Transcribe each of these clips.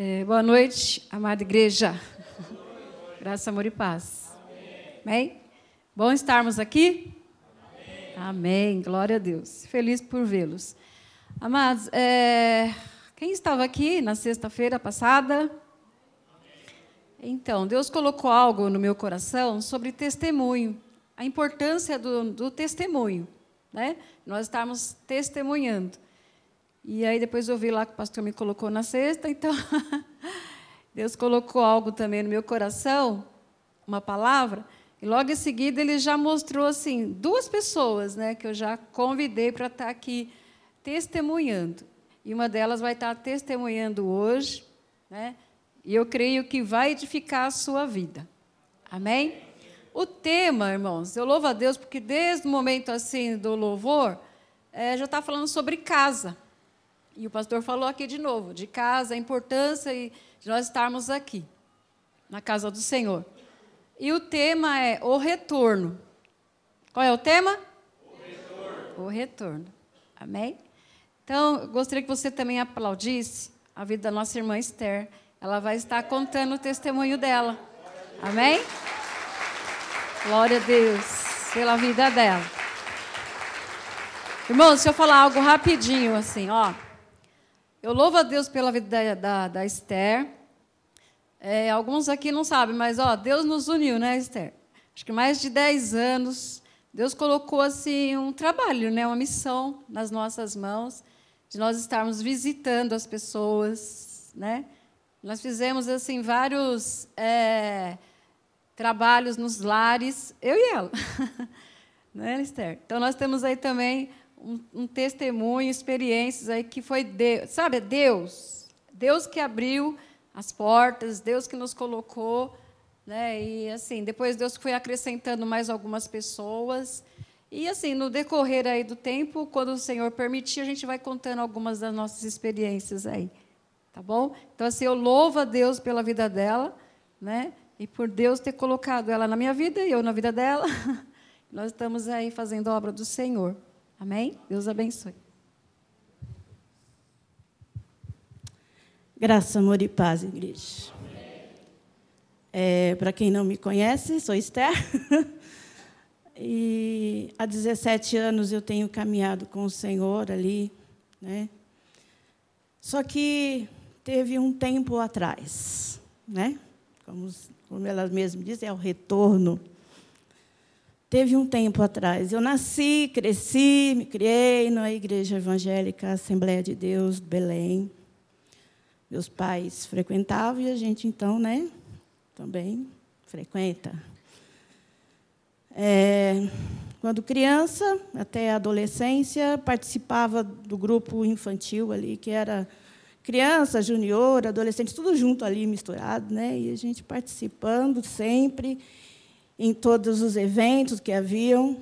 É, boa noite, amada igreja. Graça, amor e paz. Amém? Bom estarmos aqui? Amém. Amém. Glória a Deus. Feliz por vê-los. Amados, é, quem estava aqui na sexta-feira passada? Então, Deus colocou algo no meu coração sobre testemunho, a importância do, do testemunho, né? Nós estamos testemunhando. E aí depois eu vi lá que o pastor me colocou na sexta, então Deus colocou algo também no meu coração, uma palavra, e logo em seguida ele já mostrou assim duas pessoas, né, que eu já convidei para estar aqui testemunhando. E uma delas vai estar testemunhando hoje, né? E eu creio que vai edificar a sua vida. Amém? O tema, irmãos, eu louvo a Deus porque desde o momento assim do louvor, é, já está falando sobre casa. E o pastor falou aqui de novo, de casa, a importância de nós estarmos aqui, na casa do Senhor. E o tema é o retorno. Qual é o tema? O retorno. O retorno. Amém? Então, eu gostaria que você também aplaudisse a vida da nossa irmã Esther. Ela vai estar contando o testemunho dela. Amém? Glória a Deus pela vida dela. Irmãos, deixa eu falar algo rapidinho assim, ó. Eu louvo a Deus pela vida da, da, da Esther. É, alguns aqui não sabem, mas ó, Deus nos uniu, né, Esther? Acho que mais de 10 anos, Deus colocou assim um trabalho, né, uma missão nas nossas mãos, de nós estarmos visitando as pessoas, né? Nós fizemos assim vários é, trabalhos nos lares, eu e ela, né, Esther? Então nós temos aí também um, um testemunho, experiências aí que foi Deus, sabe, Deus, Deus que abriu as portas, Deus que nos colocou, né? E assim, depois Deus foi acrescentando mais algumas pessoas. E assim, no decorrer aí do tempo, quando o Senhor permitir, a gente vai contando algumas das nossas experiências aí. Tá bom? Então assim, eu louvo a Deus pela vida dela, né? E por Deus ter colocado ela na minha vida e eu na vida dela. Nós estamos aí fazendo a obra do Senhor. Amém? Deus abençoe. Graça, amor e paz, igreja. É, Para quem não me conhece, sou Esther. e há 17 anos eu tenho caminhado com o Senhor ali. Né? Só que teve um tempo atrás, né? como, como ela mesma diz, é o retorno Teve um tempo atrás. Eu nasci, cresci, me criei na Igreja Evangélica Assembleia de Deus, Belém. Meus pais frequentavam e a gente, então, né, também frequenta. É, quando criança, até a adolescência, participava do grupo infantil ali, que era criança, junior, adolescente, tudo junto ali, misturado, né? E a gente participando sempre em todos os eventos que haviam.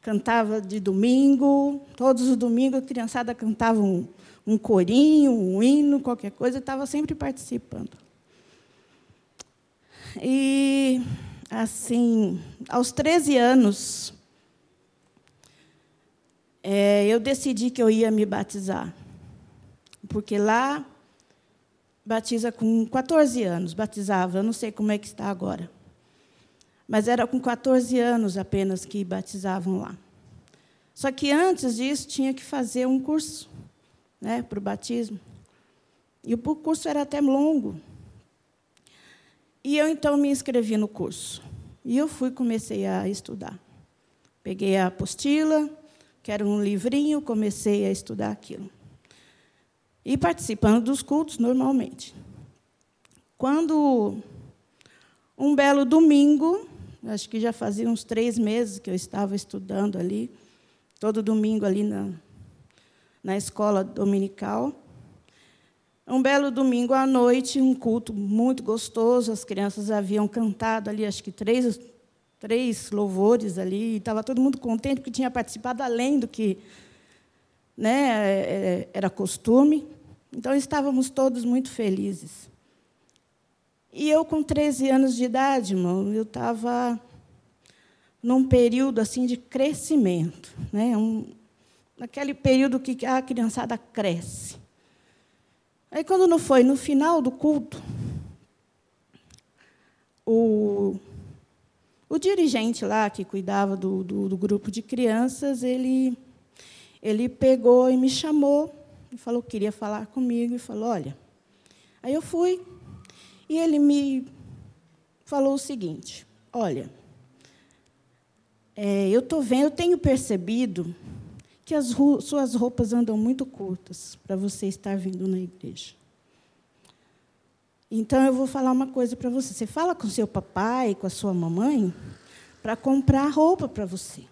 Cantava de domingo, todos os domingos a criançada cantava um, um corinho, um hino, qualquer coisa, estava sempre participando. E, assim, aos 13 anos, é, eu decidi que eu ia me batizar. Porque lá batiza com 14 anos, batizava, eu não sei como é que está agora. Mas era com 14 anos apenas que batizavam lá. Só que antes disso tinha que fazer um curso né, para o batismo. E o curso era até longo. E eu então me inscrevi no curso. E eu fui comecei a estudar. Peguei a apostila, que era um livrinho, comecei a estudar aquilo. E participando dos cultos normalmente. Quando um belo domingo, Acho que já fazia uns três meses que eu estava estudando ali, todo domingo ali na, na escola dominical. Um belo domingo à noite, um culto muito gostoso, as crianças haviam cantado ali, acho que três, três louvores ali, e estava todo mundo contente porque tinha participado além do que né, é, é, era costume. Então estávamos todos muito felizes. E eu, com 13 anos de idade, irmão, eu estava num período assim de crescimento, né? Um, naquele período que a criançada cresce. Aí, quando não foi no final do culto, o, o dirigente lá, que cuidava do, do, do grupo de crianças, ele, ele pegou e me chamou e falou que queria falar comigo e falou: Olha. Aí eu fui e ele me falou o seguinte: Olha, é, eu estou vendo, eu tenho percebido que as suas roupas andam muito curtas para você estar vindo na igreja. Então eu vou falar uma coisa para você. Você fala com seu papai, com a sua mamãe, para comprar roupa para você.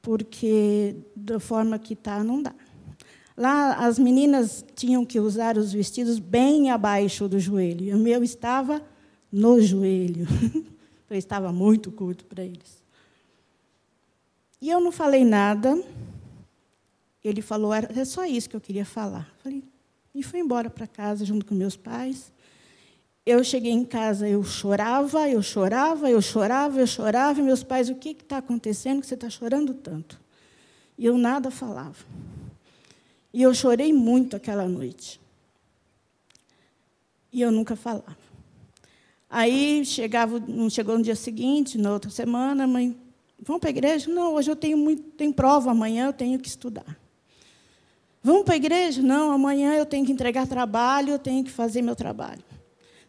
Porque da forma que está, não dá. Lá as meninas tinham que usar os vestidos bem abaixo do joelho. E o meu estava no joelho. Então estava muito curto para eles. E eu não falei nada. Ele falou, é só isso que eu queria falar. Falei, e fui embora para casa junto com meus pais. Eu cheguei em casa, eu chorava, eu chorava, eu chorava, eu chorava. E meus pais, o que está acontecendo que você está chorando tanto? E eu nada falava. E eu chorei muito aquela noite. E eu nunca falava. Aí chegava, não chegou no dia seguinte, na outra semana, mãe, vamos para a igreja? Não, hoje eu tenho muito, tem prova, amanhã eu tenho que estudar. Vamos para a igreja? Não, amanhã eu tenho que entregar trabalho, eu tenho que fazer meu trabalho.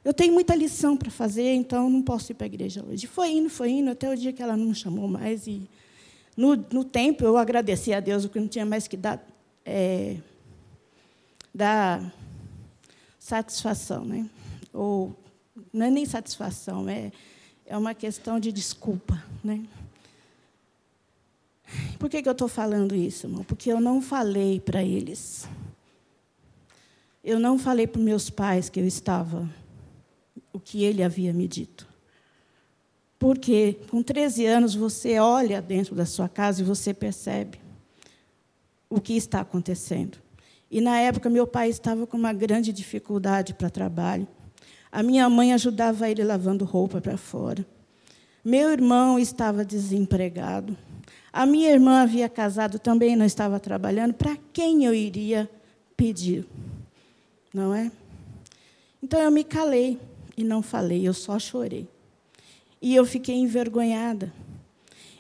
Eu tenho muita lição para fazer, então não posso ir para a igreja hoje. Foi indo, foi indo, até o dia que ela não me chamou mais. E no, no tempo eu agradeci a Deus, porque não tinha mais que dar é, da satisfação, né? Ou não é nem satisfação, é, é uma questão de desculpa, né? Por que, que eu estou falando isso, irmão? Porque eu não falei para eles. Eu não falei para meus pais que eu estava, o que ele havia me dito. Porque com 13 anos você olha dentro da sua casa e você percebe o que está acontecendo. E na época meu pai estava com uma grande dificuldade para trabalho. A minha mãe ajudava ele lavando roupa para fora. Meu irmão estava desempregado. A minha irmã havia casado, também não estava trabalhando. Para quem eu iria pedir? Não é? Então eu me calei e não falei, eu só chorei. E eu fiquei envergonhada.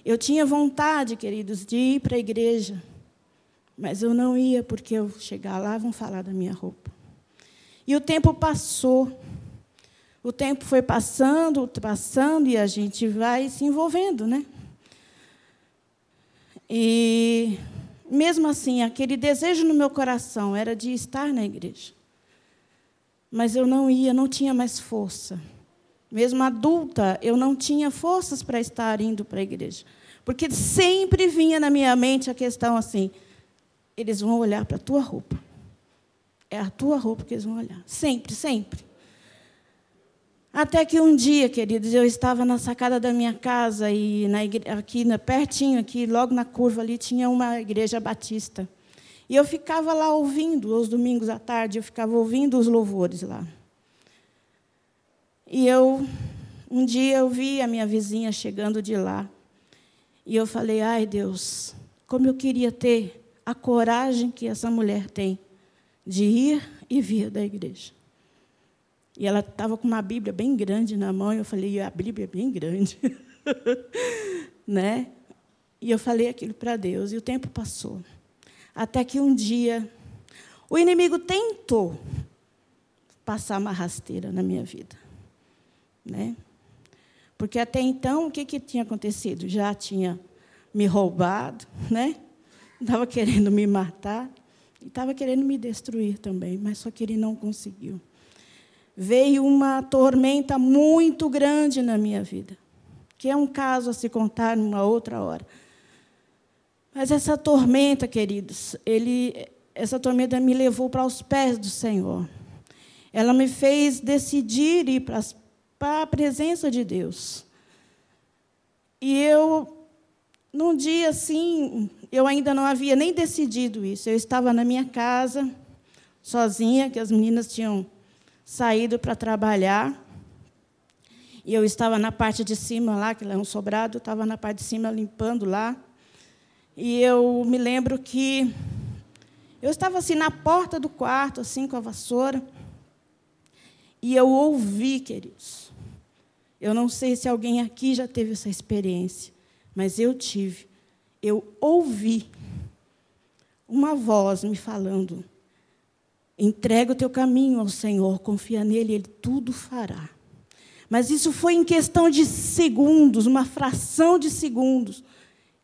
Eu tinha vontade, queridos, de ir para a igreja. Mas eu não ia, porque eu chegar lá, vão falar da minha roupa. E o tempo passou. O tempo foi passando, passando, e a gente vai se envolvendo, né? E, mesmo assim, aquele desejo no meu coração era de estar na igreja. Mas eu não ia, não tinha mais força. Mesmo adulta, eu não tinha forças para estar indo para a igreja. Porque sempre vinha na minha mente a questão assim: eles vão olhar para a tua roupa. É a tua roupa que eles vão olhar. Sempre, sempre. Até que um dia, queridos, eu estava na sacada da minha casa e na igre... aqui na, pertinho, aqui logo na curva ali tinha uma igreja batista. E eu ficava lá ouvindo, aos domingos à tarde, eu ficava ouvindo os louvores lá. E eu um dia eu vi a minha vizinha chegando de lá. E eu falei: "Ai, Deus, como eu queria ter a coragem que essa mulher tem de ir e vir da igreja. E ela estava com uma Bíblia bem grande na mão, e eu falei, a Bíblia é bem grande. né? E eu falei aquilo para Deus, e o tempo passou. Até que um dia, o inimigo tentou passar uma rasteira na minha vida. Né? Porque até então, o que, que tinha acontecido? Já tinha me roubado, né? Estava querendo me matar e estava querendo me destruir também, mas só que ele não conseguiu. Veio uma tormenta muito grande na minha vida, que é um caso a se contar numa outra hora. Mas essa tormenta, queridos, ele, essa tormenta me levou para os pés do Senhor. Ela me fez decidir ir para, para a presença de Deus. E eu num dia assim, eu ainda não havia nem decidido isso. Eu estava na minha casa, sozinha, que as meninas tinham saído para trabalhar. E eu estava na parte de cima lá, que é um sobrado, estava na parte de cima limpando lá. E eu me lembro que Eu estava assim na porta do quarto, assim com a vassoura, e eu ouvi, queridos. Eu não sei se alguém aqui já teve essa experiência, mas eu tive. Eu ouvi uma voz me falando: entrega o teu caminho ao Senhor, confia nele, ele tudo fará. Mas isso foi em questão de segundos, uma fração de segundos.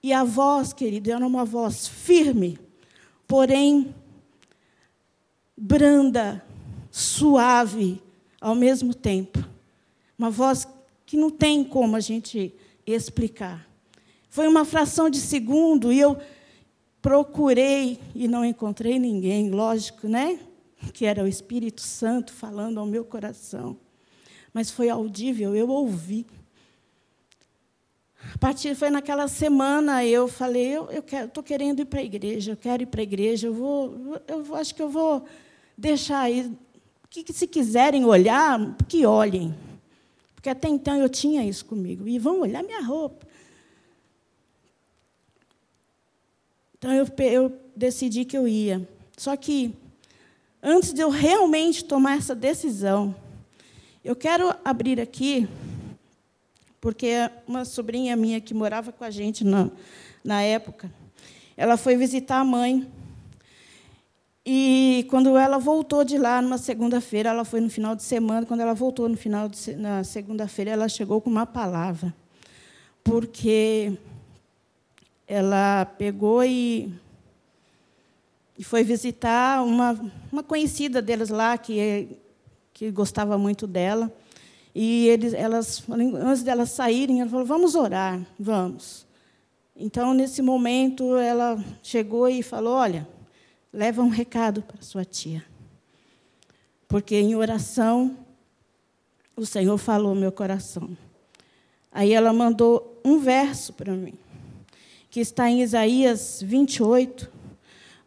E a voz, querido, era uma voz firme, porém branda, suave ao mesmo tempo. Uma voz que não tem como a gente explicar. Foi uma fração de segundo e eu procurei e não encontrei ninguém, lógico, né? Que era o Espírito Santo falando ao meu coração. Mas foi audível, eu ouvi. A partir foi naquela semana eu falei, eu estou querendo ir para a igreja, eu quero ir para a igreja, eu vou, eu acho que eu vou deixar aí. Que, se quiserem olhar, que olhem. Porque até então eu tinha isso comigo. E vão olhar minha roupa. Então eu, eu decidi que eu ia. Só que, antes de eu realmente tomar essa decisão, eu quero abrir aqui porque uma sobrinha minha que morava com a gente na, na época, ela foi visitar a mãe. E quando ela voltou de lá, numa segunda-feira, ela foi no final de semana, quando ela voltou no final de, na segunda-feira, ela chegou com uma palavra. Porque ela pegou e, e foi visitar uma, uma conhecida deles lá, que, que gostava muito dela. E eles, elas, antes delas saírem, ela falou: vamos orar, vamos. Então, nesse momento, ela chegou e falou: olha, leva um recado para sua tia. Porque em oração, o Senhor falou meu coração. Aí ela mandou um verso para mim, que está em Isaías 28,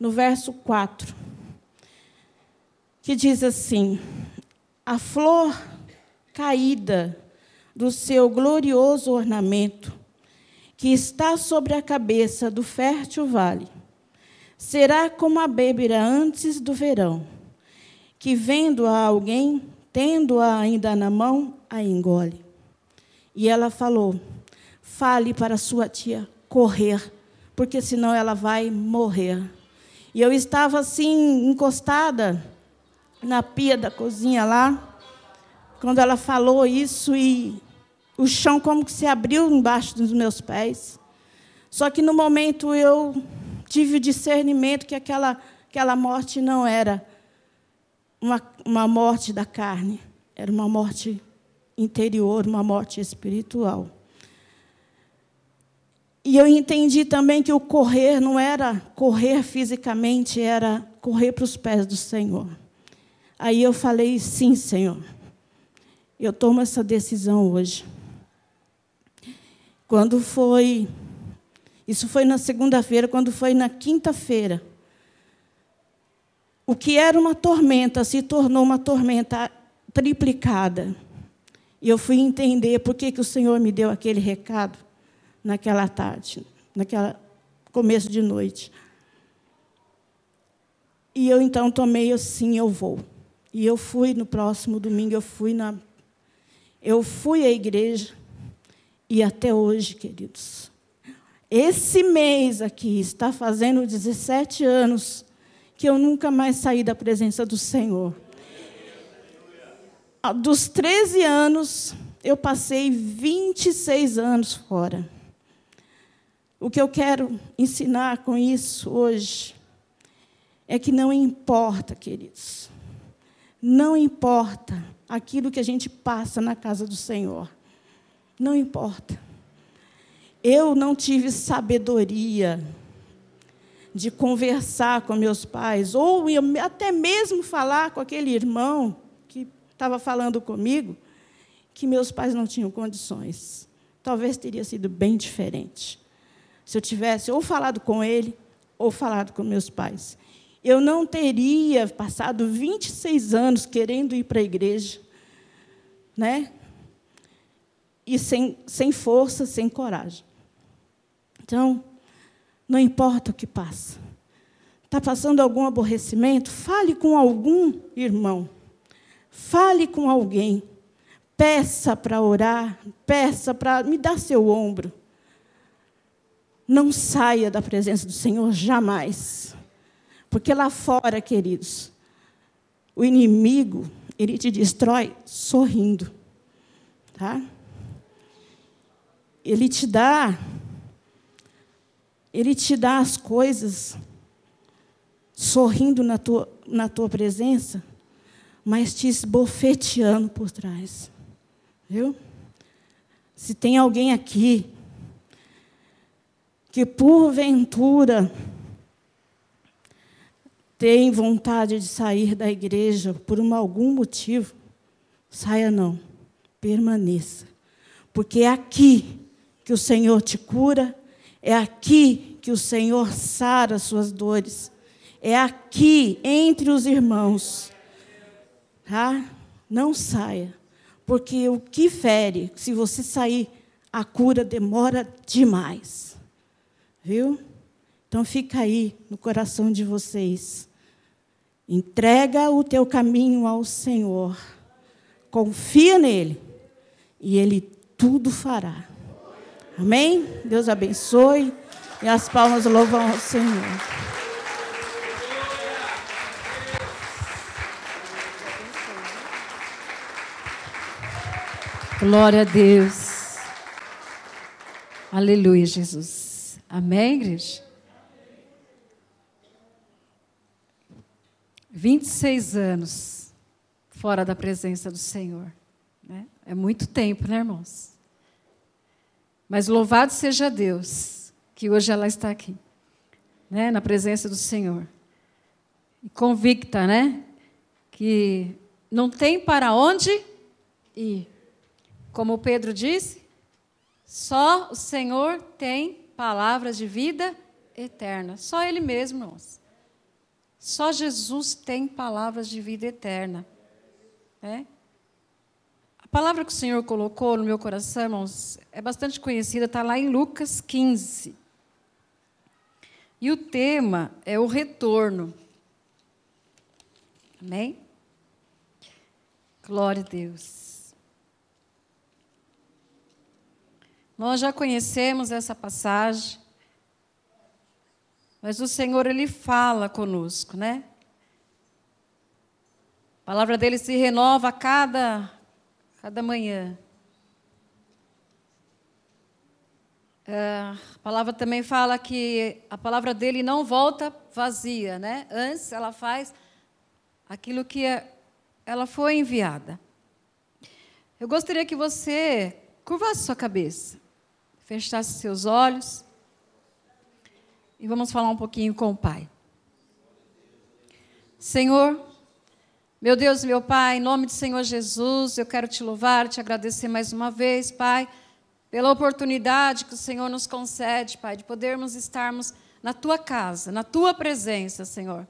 no verso 4, que diz assim: A flor caída do seu glorioso ornamento, que está sobre a cabeça do fértil vale. Será como a bêbera antes do verão, que vendo a alguém, tendo-a ainda na mão, a engole. E ela falou: Fale para sua tia correr, porque senão ela vai morrer. E eu estava assim, encostada na pia da cozinha lá, quando ela falou isso e o chão como que se abriu embaixo dos meus pés. Só que no momento eu tive o discernimento que aquela, aquela morte não era uma, uma morte da carne, era uma morte interior, uma morte espiritual. E eu entendi também que o correr não era correr fisicamente, era correr para os pés do Senhor. Aí eu falei: sim, Senhor. Eu tomo essa decisão hoje. Quando foi. Isso foi na segunda-feira, quando foi na quinta-feira. O que era uma tormenta se tornou uma tormenta triplicada. E eu fui entender por que, que o Senhor me deu aquele recado naquela tarde, naquela começo de noite. E eu então tomei assim, eu vou. E eu fui no próximo domingo, eu fui na eu fui à igreja e até hoje, queridos, esse mês aqui está fazendo 17 anos que eu nunca mais saí da presença do Senhor. Dos 13 anos, eu passei 26 anos fora. O que eu quero ensinar com isso hoje é que não importa, queridos, não importa aquilo que a gente passa na casa do Senhor. Não importa. Eu não tive sabedoria de conversar com meus pais, ou até mesmo falar com aquele irmão que estava falando comigo, que meus pais não tinham condições. Talvez teria sido bem diferente. Se eu tivesse ou falado com ele, ou falado com meus pais eu não teria passado 26 anos querendo ir para a igreja, né? E sem, sem força, sem coragem. Então, não importa o que passa. Está passando algum aborrecimento? Fale com algum irmão. Fale com alguém. Peça para orar. Peça para. Me dar seu ombro. Não saia da presença do Senhor jamais. Porque lá fora, queridos, o inimigo, ele te destrói sorrindo. Tá? Ele te dá ele te dá as coisas sorrindo na tua, na tua presença, mas te esbofeteando por trás. Viu? Se tem alguém aqui que porventura tem vontade de sair da igreja por um, algum motivo, saia não, permaneça. Porque é aqui que o Senhor te cura, é aqui que o Senhor sara as suas dores, é aqui entre os irmãos. Tá? Não saia, porque o que fere, se você sair, a cura demora demais. Viu? Então fica aí no coração de vocês. Entrega o teu caminho ao Senhor. Confia nele e ele tudo fará. Amém? Deus abençoe e as palmas louvam ao Senhor. Glória a Deus. Aleluia, Jesus. Amém, igreja? 26 anos fora da presença do Senhor. Né? É muito tempo, né, irmãos? Mas louvado seja Deus, que hoje ela está aqui, né, na presença do Senhor. E convicta, né? Que não tem para onde ir. Como Pedro disse, só o Senhor tem palavras de vida eterna. Só Ele mesmo, irmãos. Só Jesus tem palavras de vida eterna. É? A palavra que o Senhor colocou no meu coração, irmãos, é bastante conhecida, está lá em Lucas 15. E o tema é o retorno. Amém? Glória a Deus. Nós já conhecemos essa passagem, mas o Senhor ele fala conosco, né? A palavra dele se renova a cada cada manhã. É, a palavra também fala que a palavra dele não volta vazia, né? Antes ela faz aquilo que é, ela foi enviada. Eu gostaria que você curvasse sua cabeça fechasse seus olhos e vamos falar um pouquinho com o Pai. Senhor, meu Deus, meu Pai, em nome do Senhor Jesus, eu quero te louvar, te agradecer mais uma vez, Pai, pela oportunidade que o Senhor nos concede, Pai, de podermos estarmos na tua casa, na tua presença, Senhor.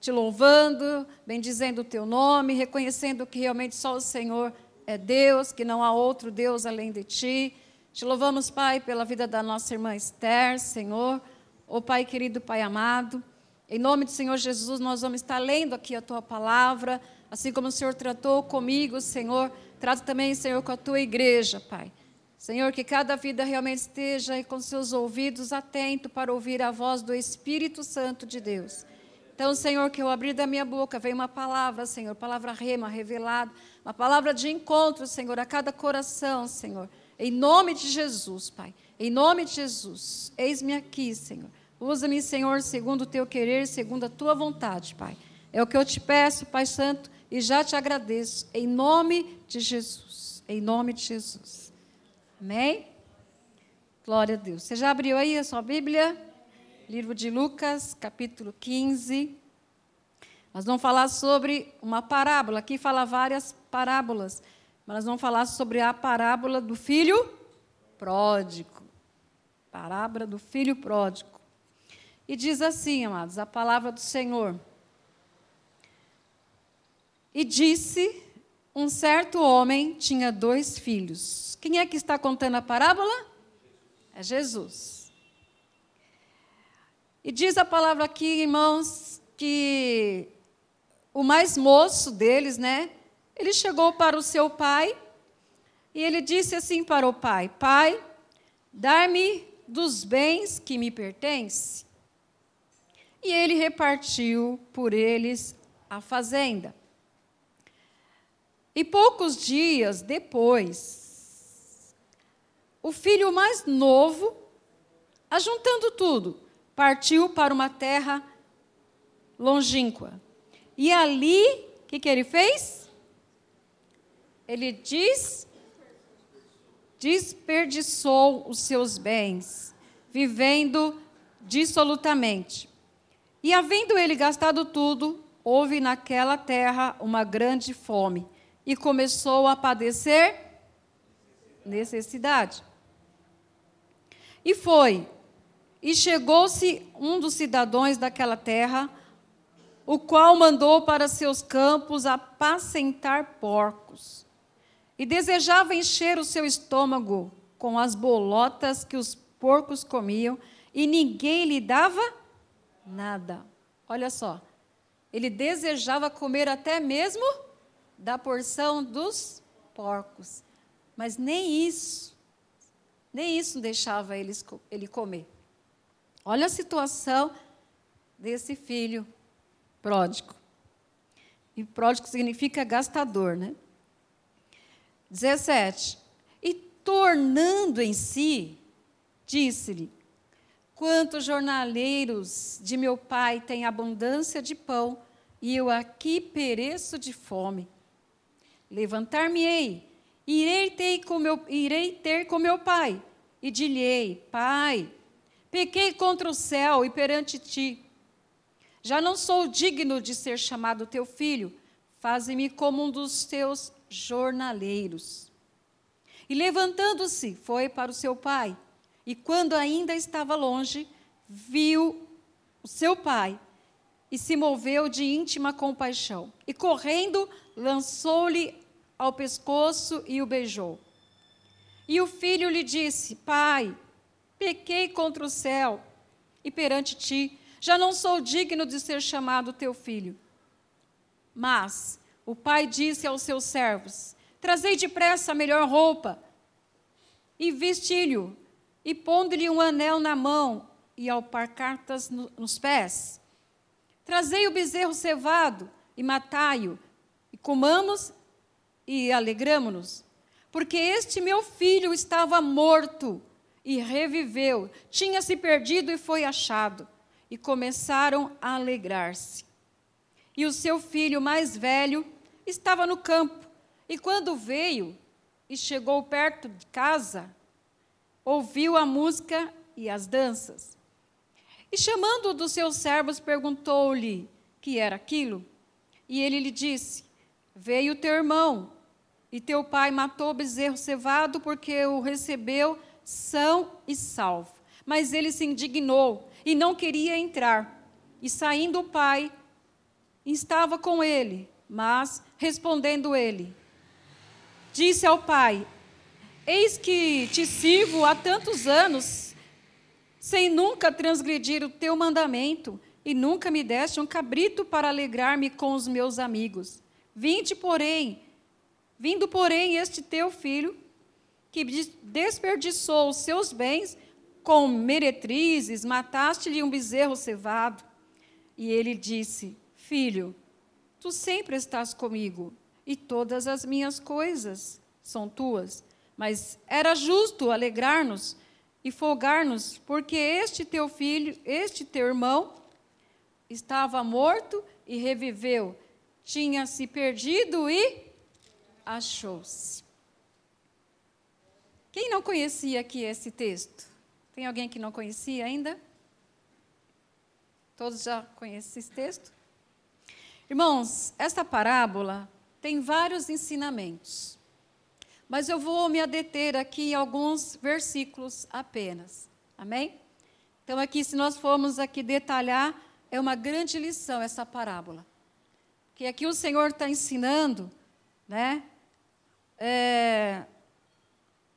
Te louvando, bendizendo o teu nome, reconhecendo que realmente só o Senhor é Deus, que não há outro Deus além de ti. Te louvamos, Pai, pela vida da nossa irmã Esther, Senhor. Ô oh, Pai querido, Pai amado, em nome do Senhor Jesus, nós vamos estar lendo aqui a tua palavra, assim como o Senhor tratou comigo, Senhor, trata também, Senhor, com a tua igreja, Pai. Senhor, que cada vida realmente esteja com seus ouvidos atento para ouvir a voz do Espírito Santo de Deus. Então, Senhor, que eu abrir da minha boca venha uma palavra, Senhor, palavra rema, revelada, uma palavra de encontro, Senhor, a cada coração, Senhor em nome de Jesus, Pai. Em nome de Jesus. Eis-me aqui, Senhor. Usa-me, Senhor, segundo o teu querer, segundo a tua vontade, Pai. É o que eu te peço, Pai Santo, e já te agradeço. Em nome de Jesus. Em nome de Jesus. Amém? Glória a Deus. Você já abriu aí a sua Bíblia? Livro de Lucas, capítulo 15. Nós vamos falar sobre uma parábola. Aqui fala várias parábolas. Mas nós vamos falar sobre a parábola do filho pródigo. Parábola do filho pródigo. E diz assim, amados, a palavra do Senhor. E disse: um certo homem tinha dois filhos. Quem é que está contando a parábola? É Jesus. E diz a palavra aqui, irmãos, que o mais moço deles, né? Ele chegou para o seu pai e ele disse assim para o pai: Pai, dar-me dos bens que me pertencem. E ele repartiu por eles a fazenda. E poucos dias depois, o filho mais novo, ajuntando tudo, partiu para uma terra longínqua. E ali, o que, que ele fez? Ele diz: desperdiçou os seus bens, vivendo dissolutamente. E havendo ele gastado tudo, houve naquela terra uma grande fome e começou a padecer necessidade. E foi, e chegou-se um dos cidadãos daquela terra, o qual mandou para seus campos apacentar porcos, e desejava encher o seu estômago com as bolotas que os porcos comiam, e ninguém lhe dava nada. Olha só, ele desejava comer até mesmo da porção dos porcos, mas nem isso, nem isso deixava ele comer. Olha a situação desse filho pródigo. E pródigo significa gastador, né? 17. E tornando em si, disse-lhe: Quantos jornaleiros de meu pai têm abundância de pão, e eu aqui pereço de fome. Levantar-me-ei, irei ter com meu, irei ter com meu pai, e dir-lhe-ei: Pai, pequei contra o céu e perante ti. Já não sou digno de ser chamado teu filho, faze-me como um dos teus jornaleiros. E levantando-se, foi para o seu pai. E quando ainda estava longe, viu o seu pai e se moveu de íntima compaixão. E correndo, lançou-lhe ao pescoço e o beijou. E o filho lhe disse: Pai, pequei contra o céu e perante ti, já não sou digno de ser chamado teu filho. Mas o pai disse aos seus servos: Trazei depressa a melhor roupa e vestilho e pondo-lhe um anel na mão e alparcatas no, nos pés. Trazei o bezerro cevado e matai-o, e comamos e alegramo-nos, porque este meu filho estava morto e reviveu, tinha se perdido e foi achado. E começaram a alegrar-se. E o seu filho mais velho estava no campo, e quando veio e chegou perto de casa, ouviu a música e as danças. E chamando dos seus servos, perguntou-lhe que era aquilo. E ele lhe disse: Veio teu irmão, e teu pai matou o bezerro cevado porque o recebeu são e salvo. Mas ele se indignou e não queria entrar. E saindo o pai, estava com ele, mas respondendo ele, disse ao pai: Eis que te sirvo há tantos anos, sem nunca transgredir o teu mandamento, e nunca me deste um cabrito para alegrar-me com os meus amigos. Vinde, porém, vindo, porém, este teu filho, que desperdiçou os seus bens com meretrizes, mataste-lhe um bezerro cevado. E ele disse: Filho, tu sempre estás comigo, e todas as minhas coisas são tuas. Mas era justo alegrar-nos e folgar-nos, porque este teu filho, este teu irmão, estava morto e reviveu, tinha se perdido e achou-se. Quem não conhecia aqui esse texto? Tem alguém que não conhecia ainda? Todos já conhecem esse texto? Irmãos, esta parábola tem vários ensinamentos. Mas eu vou me adeter aqui em alguns versículos apenas. Amém? Então, aqui, se nós formos aqui detalhar, é uma grande lição essa parábola. Que aqui o Senhor está ensinando, né? É,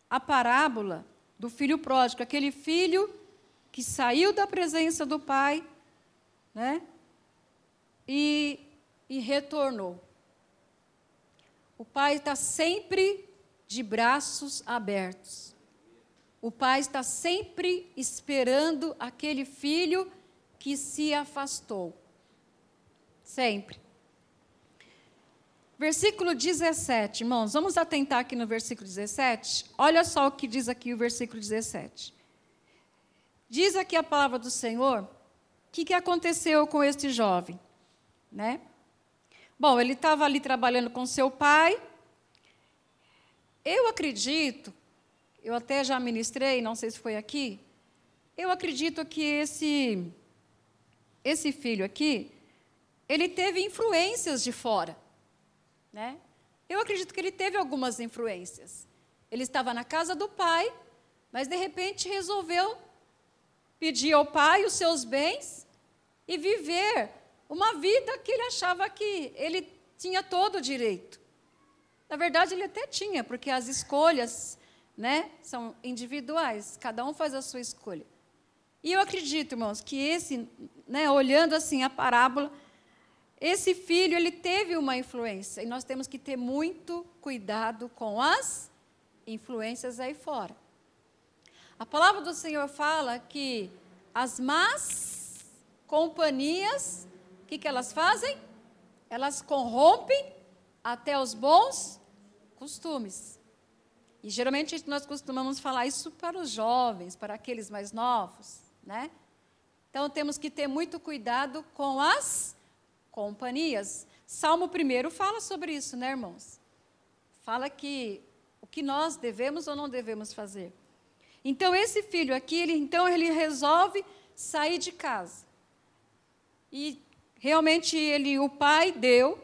a parábola do filho pródigo, aquele filho que saiu da presença do pai, né? E, e retornou. O pai está sempre de braços abertos. O pai está sempre esperando aquele filho que se afastou. Sempre. Versículo 17, irmãos, vamos atentar aqui no versículo 17. Olha só o que diz aqui o versículo 17. Diz aqui a palavra do Senhor, o que, que aconteceu com este jovem, né? Bom, ele estava ali trabalhando com seu pai. Eu acredito, eu até já ministrei, não sei se foi aqui, eu acredito que esse, esse filho aqui, ele teve influências de fora. Né? Eu acredito que ele teve algumas influências. Ele estava na casa do pai, mas de repente resolveu pedir ao pai os seus bens e viver uma vida que ele achava que ele tinha todo o direito. Na verdade, ele até tinha, porque as escolhas né, são individuais, cada um faz a sua escolha. E eu acredito, irmãos, que esse, né, olhando assim a parábola, esse filho, ele teve uma influência, e nós temos que ter muito cuidado com as influências aí fora. A palavra do Senhor fala que as más companhias, o que, que elas fazem? Elas corrompem até os bons costumes. E geralmente nós costumamos falar isso para os jovens, para aqueles mais novos, né? Então temos que ter muito cuidado com as companhias. Salmo 1 fala sobre isso, né, irmãos? Fala que o que nós devemos ou não devemos fazer. Então esse filho aqui, ele então ele resolve sair de casa. E realmente ele, o pai deu,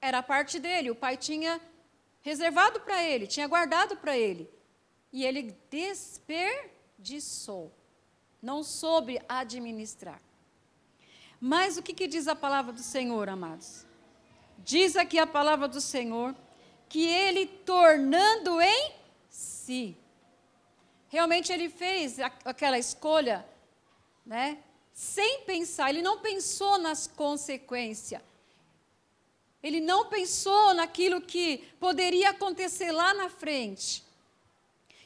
era parte dele, o pai tinha reservado para ele, tinha guardado para ele. E ele desperdiçou. Não soube administrar. Mas o que, que diz a palavra do Senhor, amados? Diz aqui a palavra do Senhor que ele tornando em si. Realmente ele fez aquela escolha, né? Sem pensar, ele não pensou nas consequências. Ele não pensou naquilo que poderia acontecer lá na frente.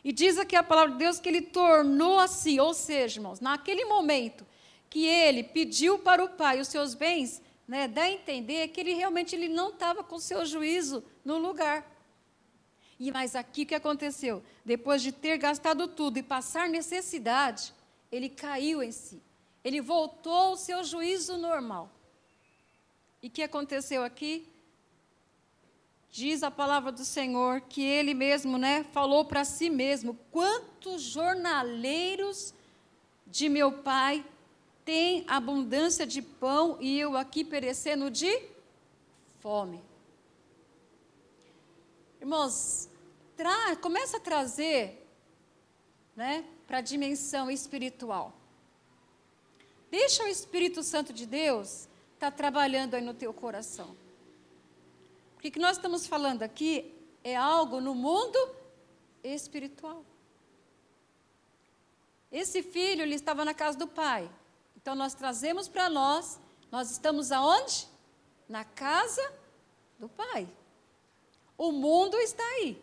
E diz aqui a palavra de Deus que ele tornou assim, ou seja, irmãos, naquele momento, que ele pediu para o pai os seus bens, né, dá a entender que ele realmente ele não estava com o seu juízo no lugar. E mas aqui o que aconteceu? Depois de ter gastado tudo e passar necessidade, ele caiu em si. Ele voltou ao seu juízo normal. E o que aconteceu aqui? Diz a palavra do Senhor que ele mesmo, né, falou para si mesmo: quantos jornaleiros de meu pai tem abundância de pão e eu aqui perecendo de fome. Irmãos, começa a trazer né, para a dimensão espiritual. Deixa o Espírito Santo de Deus estar tá trabalhando aí no teu coração. Porque o que nós estamos falando aqui é algo no mundo espiritual. Esse filho, ele estava na casa do pai. Então nós trazemos para nós, nós estamos aonde? Na casa do Pai. O mundo está aí,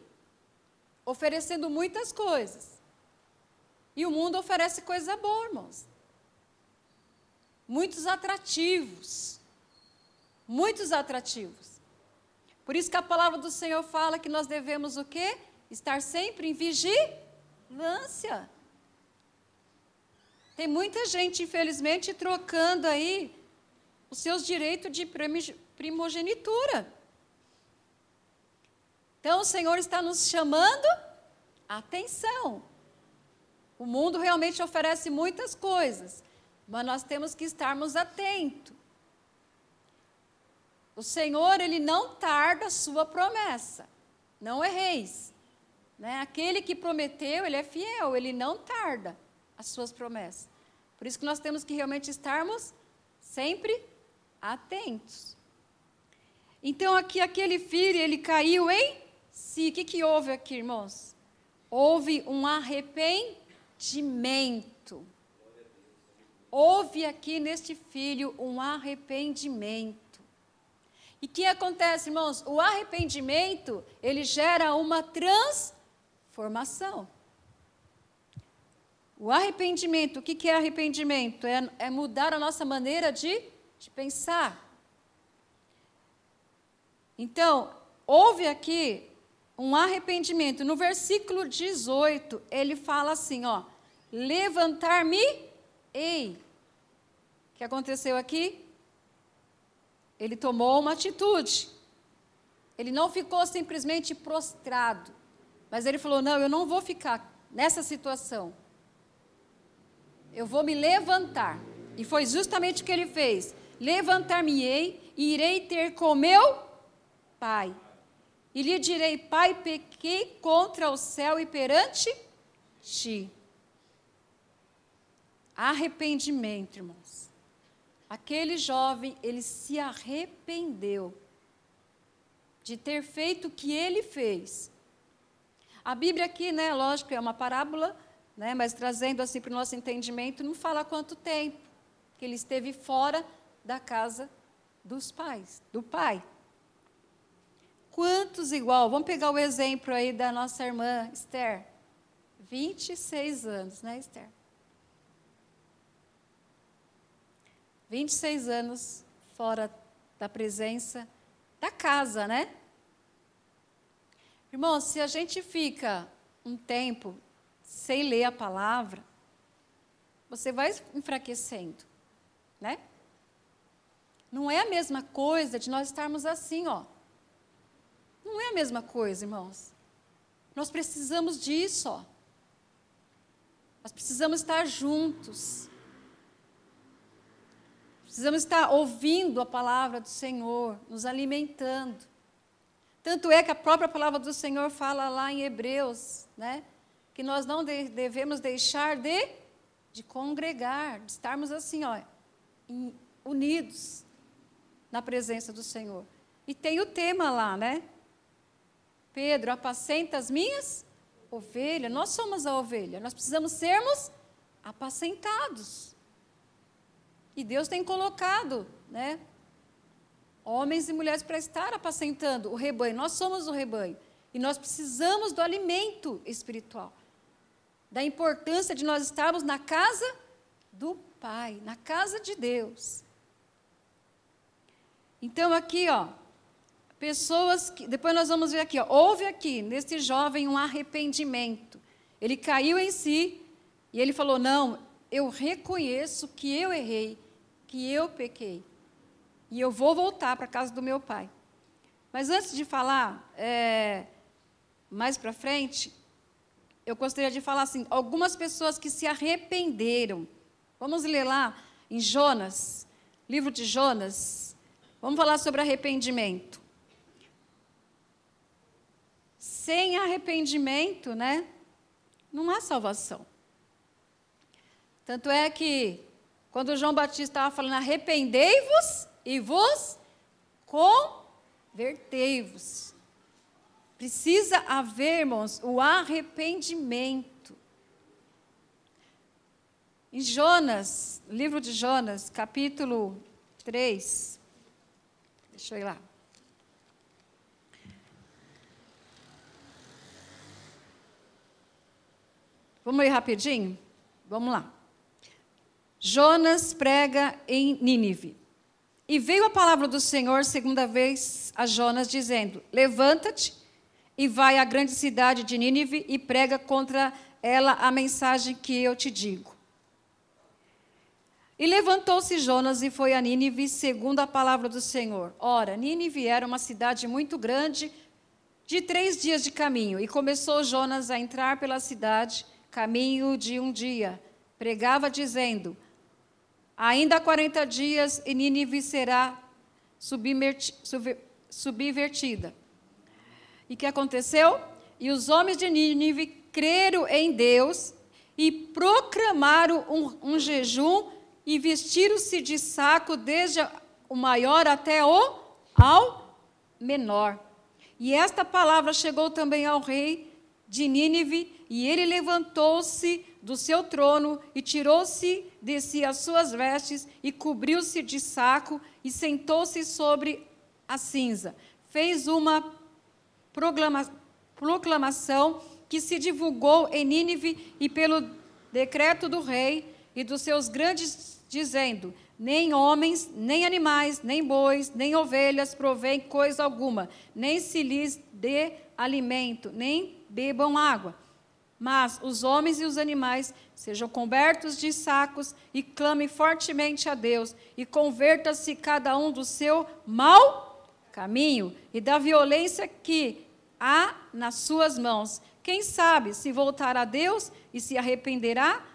oferecendo muitas coisas. E o mundo oferece coisa boa, irmãos. Muitos atrativos. Muitos atrativos. Por isso que a palavra do Senhor fala que nós devemos o quê? Estar sempre em vigilância. Tem muita gente, infelizmente, trocando aí os seus direitos de primogenitura. Então, o Senhor está nos chamando atenção. O mundo realmente oferece muitas coisas, mas nós temos que estarmos atentos. O Senhor, Ele não tarda a sua promessa. Não erreis. Né? Aquele que prometeu, Ele é fiel, Ele não tarda as suas promessas. Por isso que nós temos que realmente estarmos sempre atentos. Então, aqui, aquele filho, ele caiu em si. O que, que houve aqui, irmãos? Houve um arrependimento. Houve aqui neste filho um arrependimento. E o que acontece, irmãos? O arrependimento, ele gera uma transformação. O arrependimento, o que é arrependimento? É, é mudar a nossa maneira de, de pensar. Então, houve aqui um arrependimento. No versículo 18, ele fala assim, ó: "Levantar-me-ei". O que aconteceu aqui? Ele tomou uma atitude. Ele não ficou simplesmente prostrado, mas ele falou: "Não, eu não vou ficar nessa situação. Eu vou me levantar". E foi justamente o que ele fez. Levantar-me-ei e irei ter com meu pai. E lhe direi: Pai, pequei contra o céu e perante ti. Arrependimento, irmãos. Aquele jovem, ele se arrependeu de ter feito o que ele fez. A Bíblia aqui, né, lógico, é uma parábola, né, mas trazendo assim para o nosso entendimento, não fala quanto tempo que ele esteve fora da casa dos pais, do pai. Quantos igual? Vamos pegar o exemplo aí da nossa irmã Esther. 26 anos, né, Esther? 26 anos fora da presença da casa, né? Irmãos, se a gente fica um tempo sem ler a palavra, você vai enfraquecendo, né? Não é a mesma coisa de nós estarmos assim, ó, não é a mesma coisa, irmãos. Nós precisamos disso. Ó. Nós precisamos estar juntos. Precisamos estar ouvindo a palavra do Senhor, nos alimentando. Tanto é que a própria palavra do Senhor fala lá em Hebreus, né? Que nós não devemos deixar de, de congregar, de estarmos assim, ó, unidos na presença do Senhor. E tem o tema lá, né? Pedro, apacenta as minhas ovelhas. Nós somos a ovelha, nós precisamos sermos apacentados. E Deus tem colocado, né? Homens e mulheres para estar apacentando o rebanho. Nós somos o rebanho. E nós precisamos do alimento espiritual. Da importância de nós estarmos na casa do Pai, na casa de Deus. Então, aqui, ó, Pessoas que. Depois nós vamos ver aqui, ó, houve aqui, nesse jovem, um arrependimento. Ele caiu em si e ele falou: Não, eu reconheço que eu errei, que eu pequei. E eu vou voltar para a casa do meu pai. Mas antes de falar, é, mais para frente, eu gostaria de falar assim: algumas pessoas que se arrependeram. Vamos ler lá em Jonas, livro de Jonas. Vamos falar sobre arrependimento. sem arrependimento, né, não há salvação. Tanto é que, quando João Batista estava falando, arrependei-vos e vos convertei-vos. Precisa haver, irmãos, o arrependimento. Em Jonas, livro de Jonas, capítulo 3, deixa eu ir lá. Vamos ir rapidinho? Vamos lá. Jonas prega em Nínive. E veio a palavra do Senhor segunda vez a Jonas, dizendo: Levanta-te e vai à grande cidade de Nínive e prega contra ela a mensagem que eu te digo. E levantou-se Jonas e foi a Nínive, segundo a palavra do Senhor. Ora, Nínive era uma cidade muito grande, de três dias de caminho. E começou Jonas a entrar pela cidade caminho de um dia. Pregava dizendo: Ainda há 40 dias e Nínive será subvertida. E o que aconteceu? E os homens de Nínive creram em Deus e proclamaram um, um jejum e vestiram-se de saco desde o maior até o ao menor. E esta palavra chegou também ao rei de Nínive, e ele levantou-se do seu trono e tirou-se de si as suas vestes e cobriu-se de saco e sentou-se sobre a cinza. Fez uma proclama proclamação que se divulgou em Nínive e pelo decreto do rei e dos seus grandes, dizendo: nem homens, nem animais, nem bois, nem ovelhas provém coisa alguma, nem se lhes dê alimento, nem bebam água. Mas os homens e os animais sejam cobertos de sacos e clamem fortemente a Deus, e converta-se cada um do seu mau caminho e da violência que há nas suas mãos. Quem sabe se voltará a Deus e se arrependerá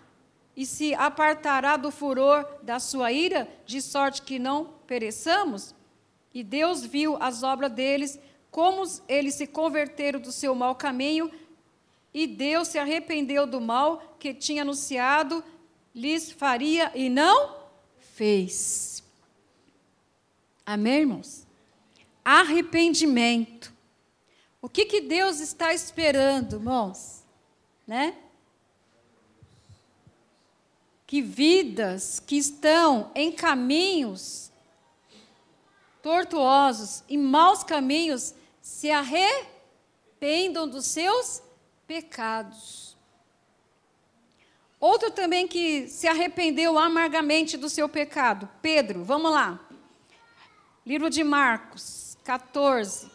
e se apartará do furor da sua ira, de sorte que não pereçamos? E Deus viu as obras deles, como eles se converteram do seu mau caminho, e Deus se arrependeu do mal que tinha anunciado, lhes faria e não fez. Amém, irmãos? Arrependimento. O que, que Deus está esperando, irmãos? Né? Que vidas que estão em caminhos tortuosos, em maus caminhos, se arrependam dos seus pecados. Outro também que se arrependeu amargamente do seu pecado, Pedro, vamos lá. Livro de Marcos, 14.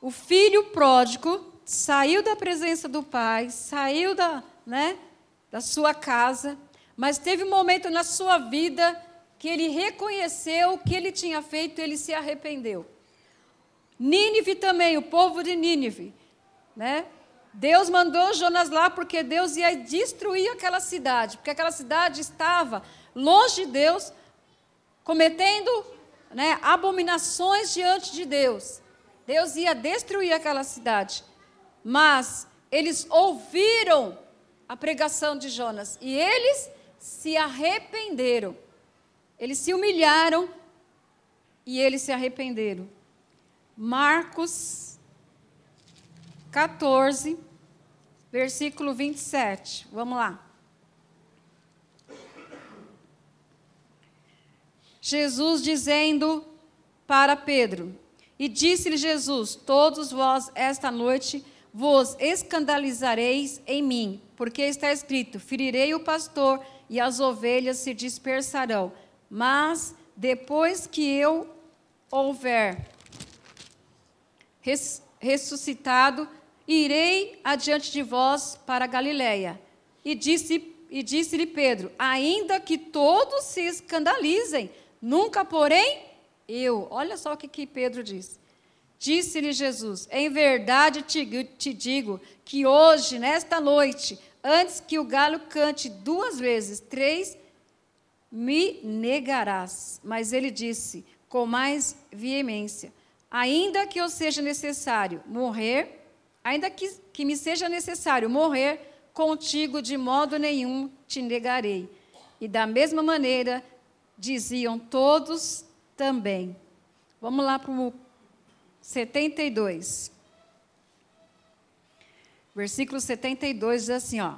O filho pródigo saiu da presença do pai, saiu da, né, da sua casa, mas teve um momento na sua vida que ele reconheceu o que ele tinha feito ele se arrependeu. Nínive também, o povo de Nínive, né? Deus mandou Jonas lá porque Deus ia destruir aquela cidade, porque aquela cidade estava longe de Deus, cometendo né, abominações diante de Deus. Deus ia destruir aquela cidade. Mas eles ouviram a pregação de Jonas e eles se arrependeram. Eles se humilharam e eles se arrependeram. Marcos 14, versículo 27. Vamos lá. Jesus dizendo para Pedro: E disse-lhe Jesus: Todos vós esta noite vos escandalizareis em mim, porque está escrito: Ferirei o pastor e as ovelhas se dispersarão. Mas depois que eu houver ressuscitado, irei adiante de vós para Galiléia. E disse e disse-lhe Pedro: Ainda que todos se escandalizem, nunca, porém, eu. Olha só o que, que Pedro diz. Disse-lhe Jesus: Em verdade te, te digo que hoje, nesta noite, antes que o galo cante duas vezes, três, me negarás. Mas ele disse com mais veemência: ainda que eu seja necessário morrer, ainda que, que me seja necessário morrer, contigo de modo nenhum te negarei. E da mesma maneira diziam todos também. Vamos lá para o 72. Versículo 72 diz assim, ó: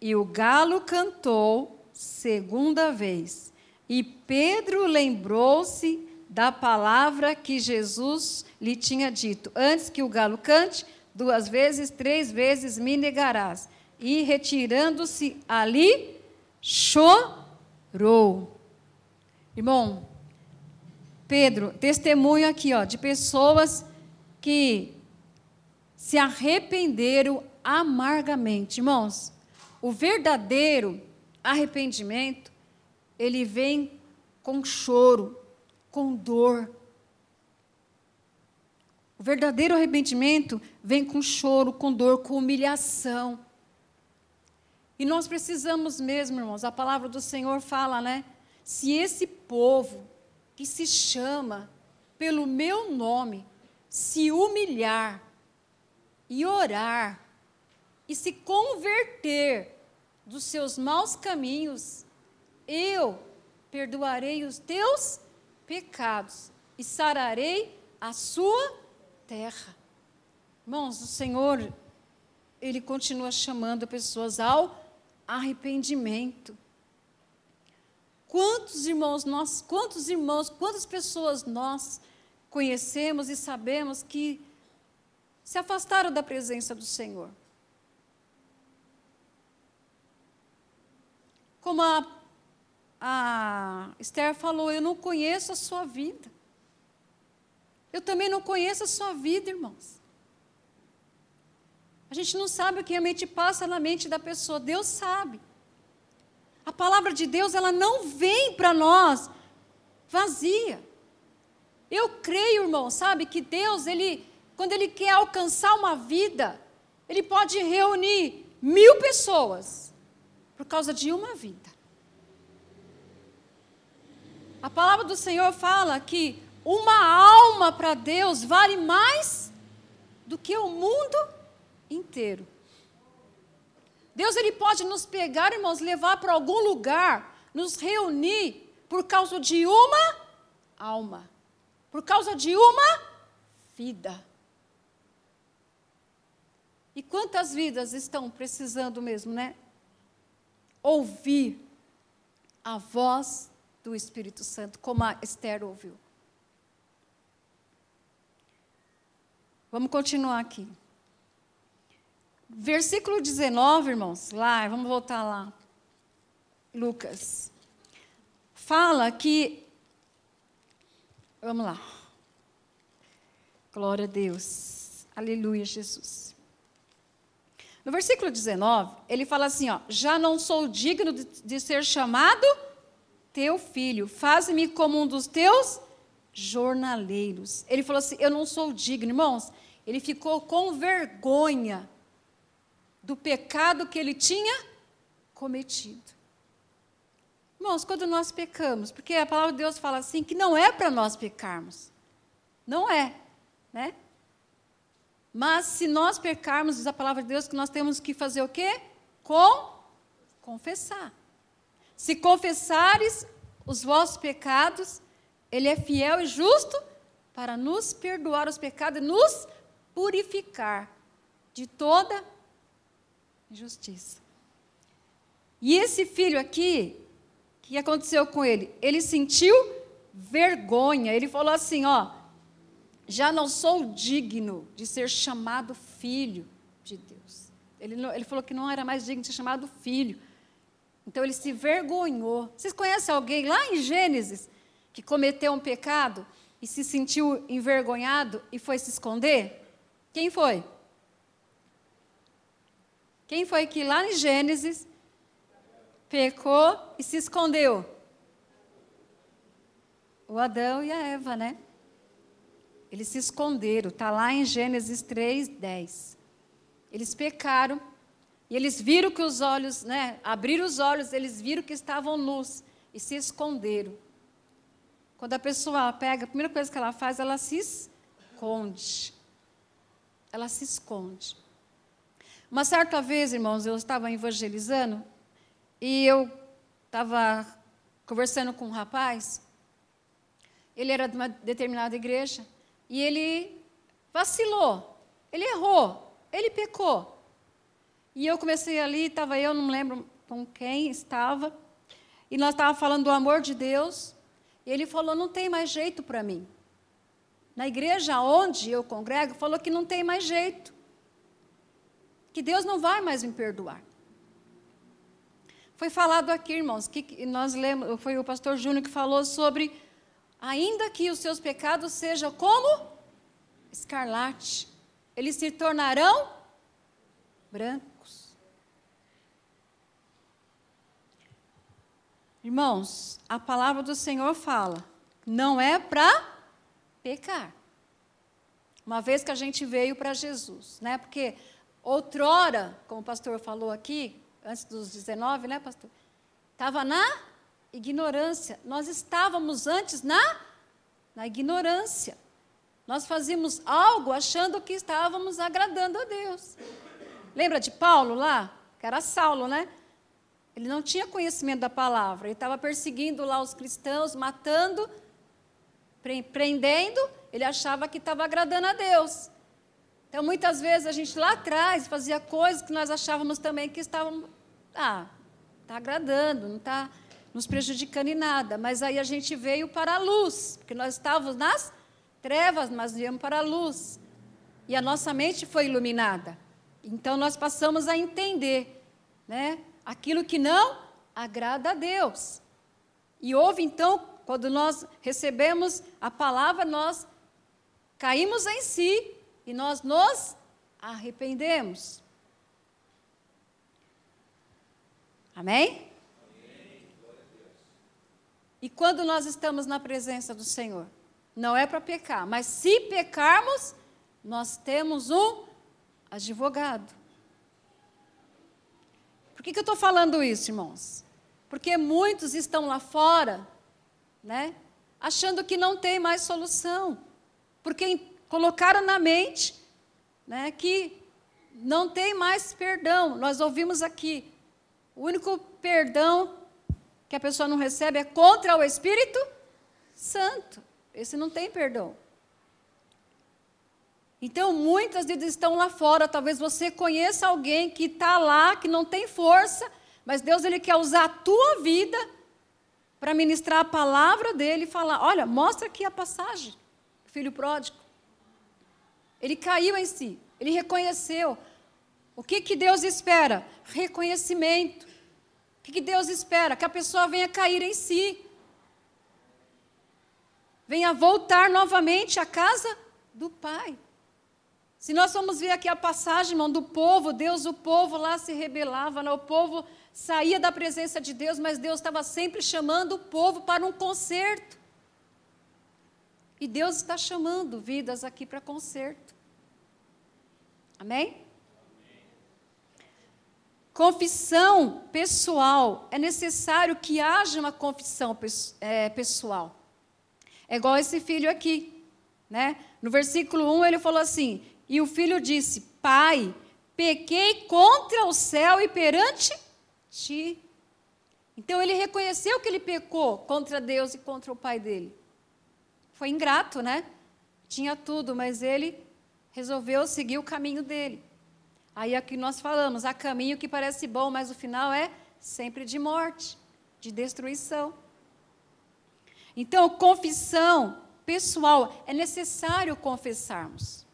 E o galo cantou segunda vez, e Pedro lembrou-se da palavra que Jesus lhe tinha dito: Antes que o galo cante, duas vezes, três vezes me negarás. E retirando-se ali, chorou. Irmão, Pedro, testemunho aqui, ó, de pessoas que se arrependeram amargamente. Irmãos, o verdadeiro arrependimento, ele vem com choro, com dor. O verdadeiro arrependimento vem com choro, com dor, com humilhação. E nós precisamos mesmo, irmãos, a palavra do Senhor fala, né? Se esse povo que se chama pelo meu nome se humilhar e orar e se converter dos seus maus caminhos, eu perdoarei os teus pecados e sararei a sua terra. Irmãos, o Senhor, ele continua chamando pessoas ao arrependimento. Quantos irmãos nós, quantos irmãos, quantas pessoas nós conhecemos e sabemos que se afastaram da presença do Senhor? Como a, a Esther falou, eu não conheço a sua vida. Eu também não conheço a sua vida, irmãos. A gente não sabe o que realmente passa na mente da pessoa, Deus sabe. A palavra de Deus, ela não vem para nós vazia. Eu creio, irmão, sabe, que Deus, ele, quando Ele quer alcançar uma vida, Ele pode reunir mil pessoas por causa de uma vida. A palavra do Senhor fala que uma alma para Deus vale mais do que o mundo inteiro. Deus ele pode nos pegar, irmãos, levar para algum lugar, nos reunir por causa de uma alma, por causa de uma vida. E quantas vidas estão precisando mesmo, né? Ouvir a voz do Espírito Santo, como a Esther ouviu. Vamos continuar aqui. Versículo 19, irmãos, lá, vamos voltar lá. Lucas. Fala que. Vamos lá. Glória a Deus. Aleluia, Jesus. No versículo 19, ele fala assim: ó, já não sou digno de, de ser chamado teu filho, faze-me como um dos teus jornaleiros. Ele falou assim: eu não sou digno, irmãos. Ele ficou com vergonha do pecado que ele tinha cometido. Irmãos, quando nós pecamos, porque a palavra de Deus fala assim que não é para nós pecarmos. Não é, né? Mas se nós pecarmos, diz a palavra de Deus que nós temos que fazer o quê? Com confessar. Se confessares os vossos pecados, ele é fiel e justo para nos perdoar os pecados e nos purificar de toda Injustiça. E esse filho aqui, o que aconteceu com ele? Ele sentiu vergonha. Ele falou assim: Ó, já não sou digno de ser chamado filho de Deus. Ele, ele falou que não era mais digno de ser chamado filho. Então ele se vergonhou. Vocês conhecem alguém lá em Gênesis que cometeu um pecado e se sentiu envergonhado e foi se esconder? Quem foi? Quem foi que lá em Gênesis pecou e se escondeu? O Adão e a Eva, né? Eles se esconderam, está lá em Gênesis 3, 10. Eles pecaram e eles viram que os olhos, né? Abriram os olhos, eles viram que estavam nus e se esconderam. Quando a pessoa pega, a primeira coisa que ela faz, ela se esconde. Ela se esconde. Uma certa vez, irmãos, eu estava evangelizando e eu estava conversando com um rapaz. Ele era de uma determinada igreja e ele vacilou, ele errou, ele pecou. E eu comecei ali, estava eu, não lembro com quem estava, e nós estávamos falando do amor de Deus, e ele falou: não tem mais jeito para mim. Na igreja onde eu congrego, falou que não tem mais jeito que Deus não vai mais me perdoar. Foi falado aqui, irmãos, que nós lemos, foi o pastor Júnior que falou sobre ainda que os seus pecados sejam como escarlate, eles se tornarão brancos. Irmãos, a palavra do Senhor fala, não é para pecar. Uma vez que a gente veio para Jesus, né? Porque Outrora, como o pastor falou aqui, antes dos 19, né, pastor? Estava na ignorância. Nós estávamos antes na, na ignorância. Nós fazíamos algo achando que estávamos agradando a Deus. Lembra de Paulo lá? Que era Saulo, né? Ele não tinha conhecimento da palavra. Ele estava perseguindo lá os cristãos, matando, prendendo. Ele achava que estava agradando a Deus. Então, muitas vezes, a gente lá atrás fazia coisas que nós achávamos também que estavam. Ah, está agradando, não está nos prejudicando em nada. Mas aí a gente veio para a luz, porque nós estávamos nas trevas, mas viemos para a luz. E a nossa mente foi iluminada. Então nós passamos a entender né, aquilo que não agrada a Deus. E houve então, quando nós recebemos a palavra, nós caímos em si e nós nos arrependemos. Amém? E quando nós estamos na presença do Senhor? Não é para pecar, mas se pecarmos, nós temos um advogado. Por que, que eu estou falando isso, irmãos? Porque muitos estão lá fora, né, achando que não tem mais solução. Porque colocaram na mente né, que não tem mais perdão. Nós ouvimos aqui, o único perdão que a pessoa não recebe é contra o Espírito Santo. Esse não tem perdão. Então, muitas vezes estão lá fora. Talvez você conheça alguém que está lá, que não tem força, mas Deus ele quer usar a tua vida para ministrar a palavra dele e falar: olha, mostra aqui a passagem, filho pródigo. Ele caiu em si, ele reconheceu. O que, que Deus espera? Reconhecimento. O que, que Deus espera? Que a pessoa venha cair em si. Venha voltar novamente à casa do Pai. Se nós formos ver aqui a passagem, irmão, do povo, Deus, o povo lá se rebelava, né? o povo saía da presença de Deus, mas Deus estava sempre chamando o povo para um conserto. E Deus está chamando vidas aqui para conserto. Amém? Confissão pessoal. É necessário que haja uma confissão é, pessoal. É igual esse filho aqui. Né? No versículo 1 ele falou assim: E o filho disse: Pai, pequei contra o céu e perante ti. Então ele reconheceu que ele pecou contra Deus e contra o pai dele. Foi ingrato, né? Tinha tudo, mas ele resolveu seguir o caminho dele. Aí aqui nós falamos, há caminho que parece bom, mas o final é sempre de morte, de destruição. Então, confissão pessoal, é necessário confessarmos.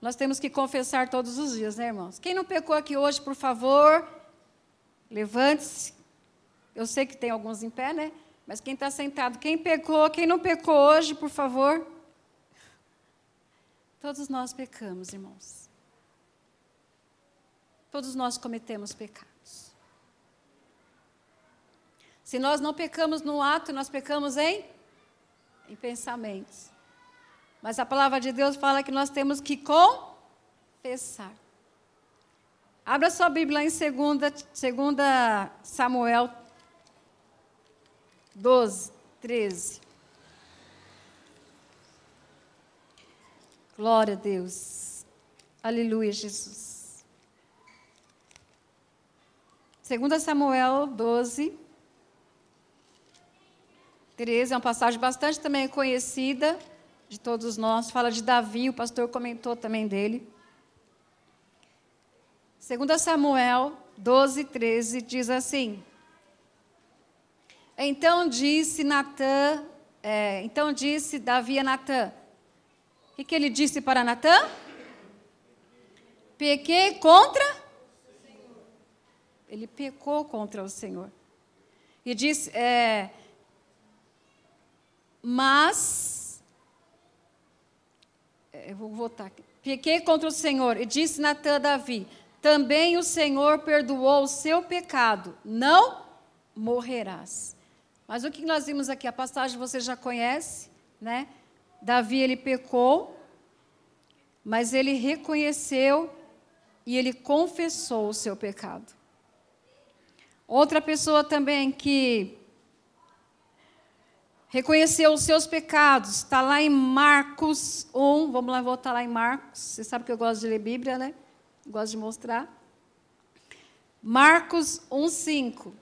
Nós temos que confessar todos os dias, né, irmãos? Quem não pecou aqui hoje, por favor, levante-se. Eu sei que tem alguns em pé, né? Mas quem está sentado, quem pecou, quem não pecou hoje, por favor, Todos nós pecamos, irmãos. Todos nós cometemos pecados. Se nós não pecamos no ato, nós pecamos em, em pensamentos. Mas a palavra de Deus fala que nós temos que confessar. Abra sua Bíblia em 2 Samuel 12, 13. Glória a Deus. Aleluia, Jesus. 2 Samuel 12, 13, é uma passagem bastante também conhecida de todos nós. Fala de Davi, o pastor comentou também dele. 2 Samuel 12, 13 diz assim: Então disse Natã, é, então disse Davi a Natã: que, que ele disse para Natã? Pequei contra? Ele pecou contra o Senhor. E disse, é, mas, eu vou voltar aqui. Pequei contra o Senhor. E disse Natã a Davi: Também o Senhor perdoou o seu pecado, não morrerás. Mas o que nós vimos aqui? A passagem você já conhece, né? Davi ele pecou, mas ele reconheceu e ele confessou o seu pecado. Outra pessoa também que reconheceu os seus pecados, está lá em Marcos 1, vamos lá voltar lá em Marcos, você sabe que eu gosto de ler Bíblia, né? Gosto de mostrar. Marcos 1, 5.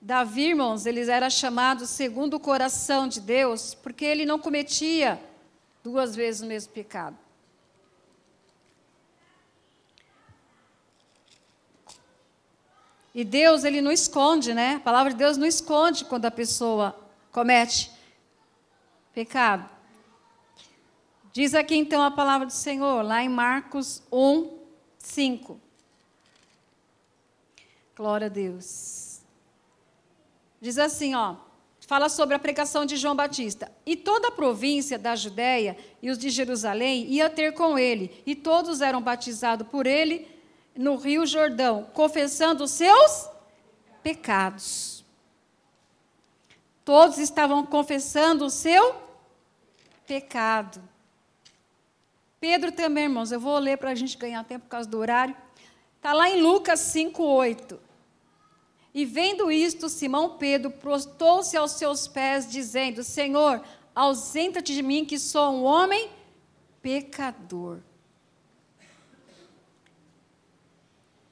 Davi, irmãos, ele era chamado segundo o coração de Deus, porque ele não cometia duas vezes o mesmo pecado. E Deus, ele não esconde, né? A palavra de Deus não esconde quando a pessoa comete pecado. Diz aqui então a palavra do Senhor, lá em Marcos 1, 5. Glória a Deus. Diz assim, ó, fala sobre a pregação de João Batista. E toda a província da Judéia e os de Jerusalém ia ter com ele, e todos eram batizados por ele no Rio Jordão, confessando os seus pecados. Todos estavam confessando o seu pecado. Pedro também, irmãos, eu vou ler para a gente ganhar tempo por causa do horário. Está lá em Lucas 5,8. E vendo isto, Simão Pedro prostou-se aos seus pés, dizendo: Senhor, ausenta-te de mim, que sou um homem pecador.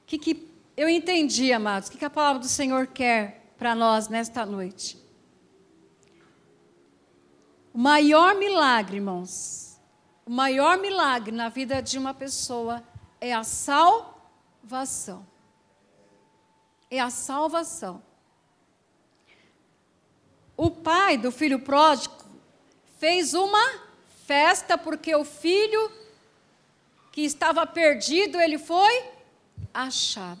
Que, que eu entendi, amados? O que, que a palavra do Senhor quer para nós nesta noite? O maior milagre, irmãos, o maior milagre na vida de uma pessoa é a salvação é a salvação. O pai do filho pródigo fez uma festa porque o filho que estava perdido, ele foi achado.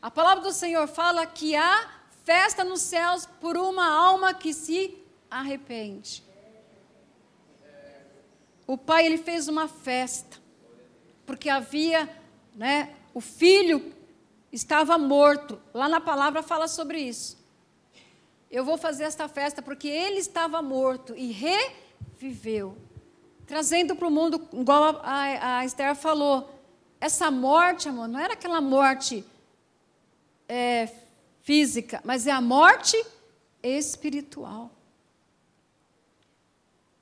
A palavra do Senhor fala que há festa nos céus por uma alma que se arrepende. O pai ele fez uma festa porque havia, né, o filho estava morto. Lá na palavra fala sobre isso. Eu vou fazer esta festa porque ele estava morto e reviveu. Trazendo para o mundo, igual a, a, Esther falou, essa morte, amor, não era aquela morte é, física, mas é a morte espiritual.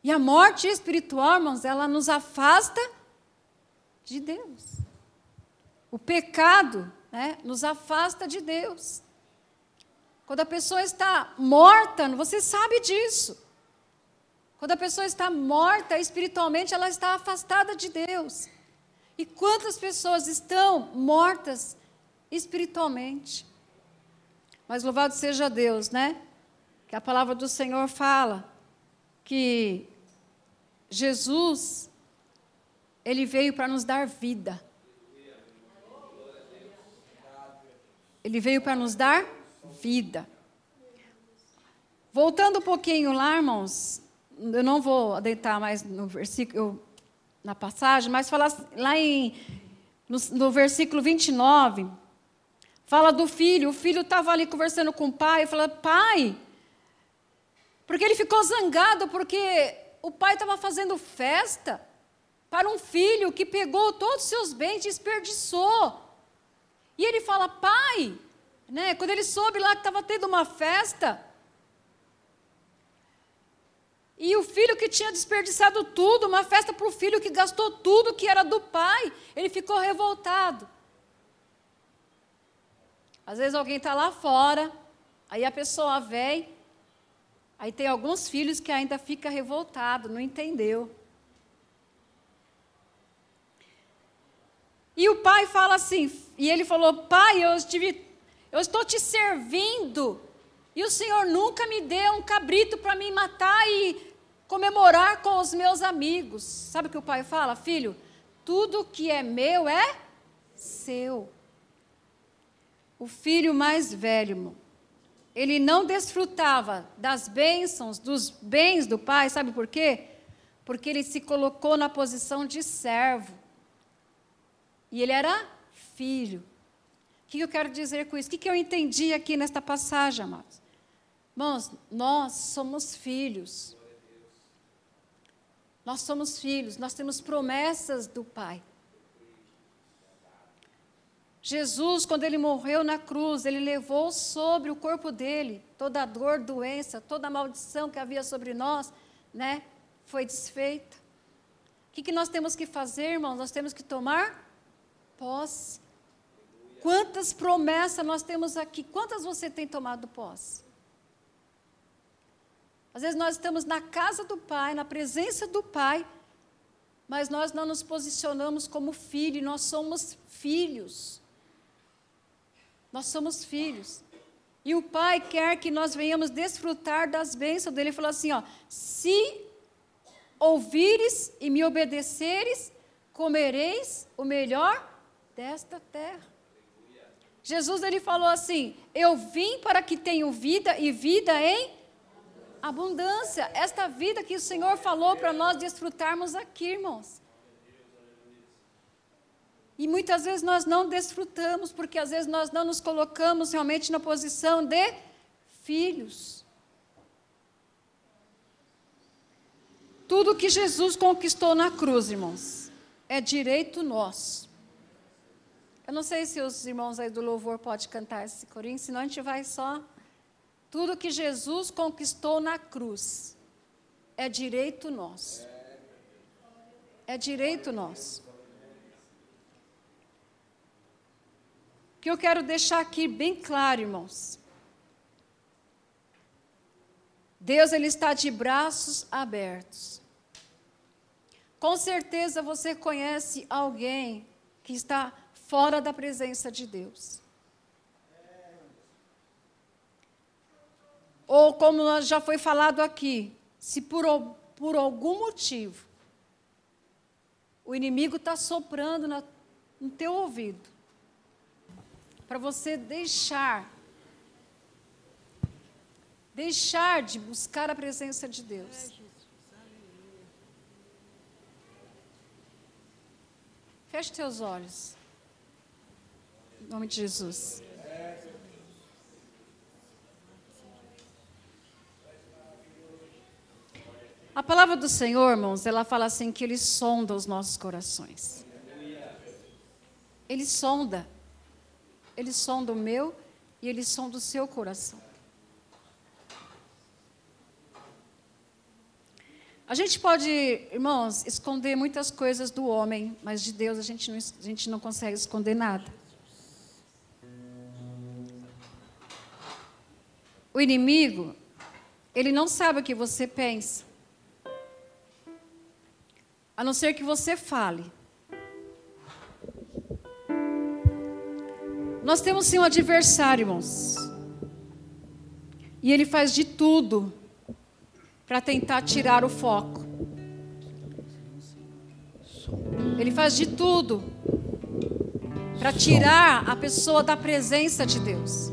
E a morte espiritual, irmãos, ela nos afasta de Deus. O pecado né, nos afasta de Deus. Quando a pessoa está morta, você sabe disso. Quando a pessoa está morta espiritualmente, ela está afastada de Deus. E quantas pessoas estão mortas espiritualmente? Mas louvado seja Deus, né? Que a palavra do Senhor fala que Jesus, ele veio para nos dar vida. Ele veio para nos dar vida. Voltando um pouquinho lá, irmãos, eu não vou adentrar mais no versículo, na passagem, mas falar lá em, no, no versículo 29, fala do filho. O filho estava ali conversando com o pai falou: Pai, porque ele ficou zangado porque o pai estava fazendo festa para um filho que pegou todos os seus bens e desperdiçou. E ele fala, pai, né? Quando ele soube lá que estava tendo uma festa, e o filho que tinha desperdiçado tudo, uma festa para o filho que gastou tudo que era do pai, ele ficou revoltado. Às vezes alguém está lá fora, aí a pessoa vem, aí tem alguns filhos que ainda fica revoltado, não entendeu. E o pai fala assim, e ele falou: Pai, eu, estive, eu estou te servindo, e o Senhor nunca me deu um cabrito para me matar e comemorar com os meus amigos. Sabe o que o pai fala? Filho, tudo que é meu é seu. O filho mais velho, ele não desfrutava das bênçãos, dos bens do pai, sabe por quê? Porque ele se colocou na posição de servo. E ele era filho. O que eu quero dizer com isso? O que eu entendi aqui nesta passagem, amados? Irmãos, nós somos filhos. Nós somos filhos, nós temos promessas do Pai. Jesus, quando ele morreu na cruz, ele levou sobre o corpo dele toda a dor, doença, toda a maldição que havia sobre nós, né? Foi desfeita. O que, que nós temos que fazer, irmãos? Nós temos que tomar posse. Quantas promessas nós temos aqui? Quantas você tem tomado posse? Às vezes nós estamos na casa do Pai, na presença do Pai, mas nós não nos posicionamos como filho, nós somos filhos. Nós somos filhos. E o Pai quer que nós venhamos desfrutar das bênçãos dele. Ele falou assim: ó, se ouvires e me obedeceres, comereis o melhor desta terra. Jesus ele falou assim: Eu vim para que tenham vida e vida em abundância. Esta vida que o Senhor falou para nós desfrutarmos aqui, irmãos. E muitas vezes nós não desfrutamos, porque às vezes nós não nos colocamos realmente na posição de filhos. Tudo que Jesus conquistou na cruz, irmãos, é direito nosso. Eu não sei se os irmãos aí do louvor podem cantar esse corinho, senão a gente vai só. Tudo que Jesus conquistou na cruz é direito nosso. É direito nosso. que eu quero deixar aqui bem claro, irmãos. Deus ele está de braços abertos. Com certeza você conhece alguém que está fora da presença de Deus. Ou como já foi falado aqui, se por, por algum motivo o inimigo está soprando na, no teu ouvido, para você deixar deixar de buscar a presença de Deus. Feche teus olhos. Em nome de Jesus. A palavra do Senhor, irmãos, ela fala assim que ele sonda os nossos corações. Ele sonda ele sonda o meu e ele sonda o seu coração. A gente pode, irmãos, esconder muitas coisas do homem, mas de Deus a gente não, a gente não consegue esconder nada. O inimigo, ele não sabe o que você pensa, a não ser que você fale. Nós temos sim um adversário, irmãos. E ele faz de tudo para tentar tirar o foco. Ele faz de tudo para tirar a pessoa da presença de Deus.